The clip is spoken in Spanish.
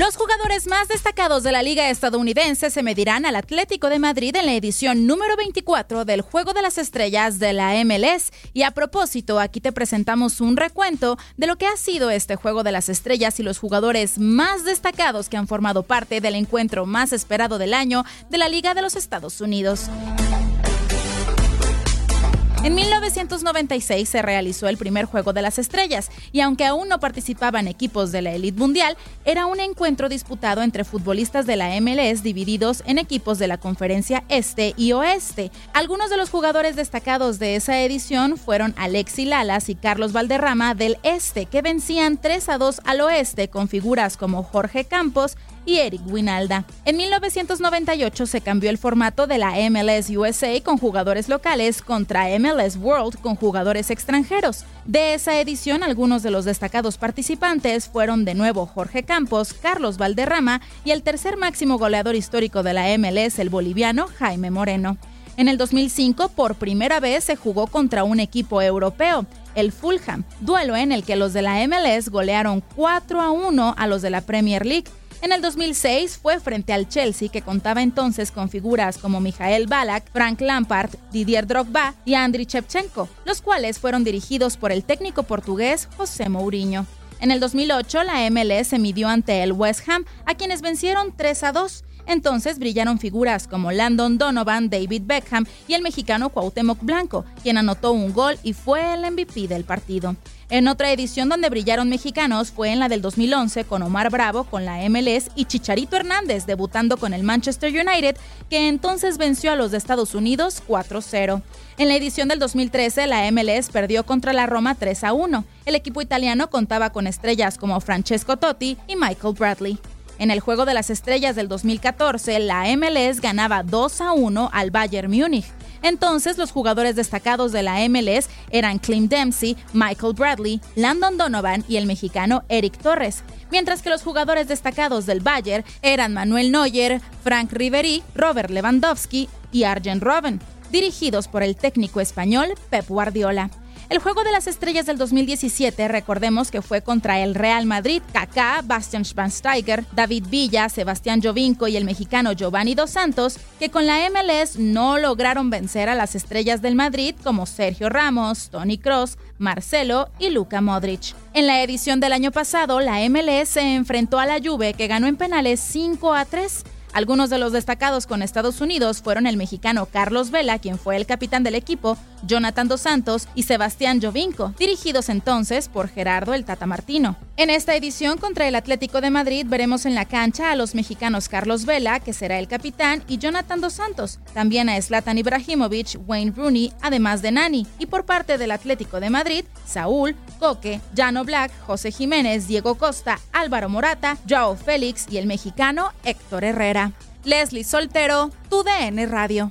Los jugadores más destacados de la liga estadounidense se medirán al Atlético de Madrid en la edición número 24 del Juego de las Estrellas de la MLS. Y a propósito, aquí te presentamos un recuento de lo que ha sido este Juego de las Estrellas y los jugadores más destacados que han formado parte del encuentro más esperado del año de la Liga de los Estados Unidos. En 1996 se realizó el primer Juego de las Estrellas y aunque aún no participaban equipos de la élite mundial, era un encuentro disputado entre futbolistas de la MLS divididos en equipos de la conferencia Este y Oeste. Algunos de los jugadores destacados de esa edición fueron Alexi Lalas y Carlos Valderrama del Este, que vencían 3 a 2 al Oeste con figuras como Jorge Campos y Eric Winalda. En 1998 se cambió el formato de la MLS USA con jugadores locales contra MLS World con jugadores extranjeros. De esa edición, algunos de los destacados participantes fueron de nuevo Jorge Campos, Carlos Valderrama y el tercer máximo goleador histórico de la MLS, el boliviano Jaime Moreno. En el 2005, por primera vez, se jugó contra un equipo europeo, el Fulham, duelo en el que los de la MLS golearon 4 a 1 a los de la Premier League. En el 2006 fue frente al Chelsea, que contaba entonces con figuras como Mijael Balak, Frank Lampard, Didier Drogba y Andriy Shevchenko, los cuales fueron dirigidos por el técnico portugués José Mourinho. En el 2008 la MLS se midió ante el West Ham, a quienes vencieron 3 a 2. Entonces brillaron figuras como Landon Donovan, David Beckham y el mexicano Cuauhtémoc Blanco, quien anotó un gol y fue el MVP del partido. En otra edición donde brillaron mexicanos fue en la del 2011 con Omar Bravo con la MLS y Chicharito Hernández debutando con el Manchester United, que entonces venció a los de Estados Unidos 4-0. En la edición del 2013 la MLS perdió contra la Roma 3-1. El equipo italiano contaba con estrellas como Francesco Totti y Michael Bradley. En el Juego de las Estrellas del 2014, la MLS ganaba 2 a 1 al Bayern Múnich. Entonces, los jugadores destacados de la MLS eran Clem Dempsey, Michael Bradley, Landon Donovan y el mexicano Eric Torres, mientras que los jugadores destacados del Bayern eran Manuel Neuer, Frank Ribery, Robert Lewandowski y Arjen Robben, dirigidos por el técnico español Pep Guardiola. El Juego de las Estrellas del 2017, recordemos que fue contra el Real Madrid, Kaká, Bastian Schweinsteiger, David Villa, Sebastián Jovinko y el mexicano Giovanni Dos Santos, que con la MLS no lograron vencer a las estrellas del Madrid como Sergio Ramos, Tony Cross, Marcelo y Luka Modric. En la edición del año pasado, la MLS se enfrentó a la Juve que ganó en penales 5 a 3. Algunos de los destacados con Estados Unidos fueron el mexicano Carlos Vela, quien fue el capitán del equipo, Jonathan Dos Santos y Sebastián Jovinco, dirigidos entonces por Gerardo el Tata Martino. En esta edición contra el Atlético de Madrid veremos en la cancha a los mexicanos Carlos Vela, que será el capitán, y Jonathan Dos Santos, también a Zlatan Ibrahimovic, Wayne Rooney, además de Nani, y por parte del Atlético de Madrid, Saúl, Coque, Jano Black, José Jiménez, Diego Costa, Álvaro Morata, Joao Félix y el mexicano Héctor Herrera. Leslie Soltero, tu DN Radio.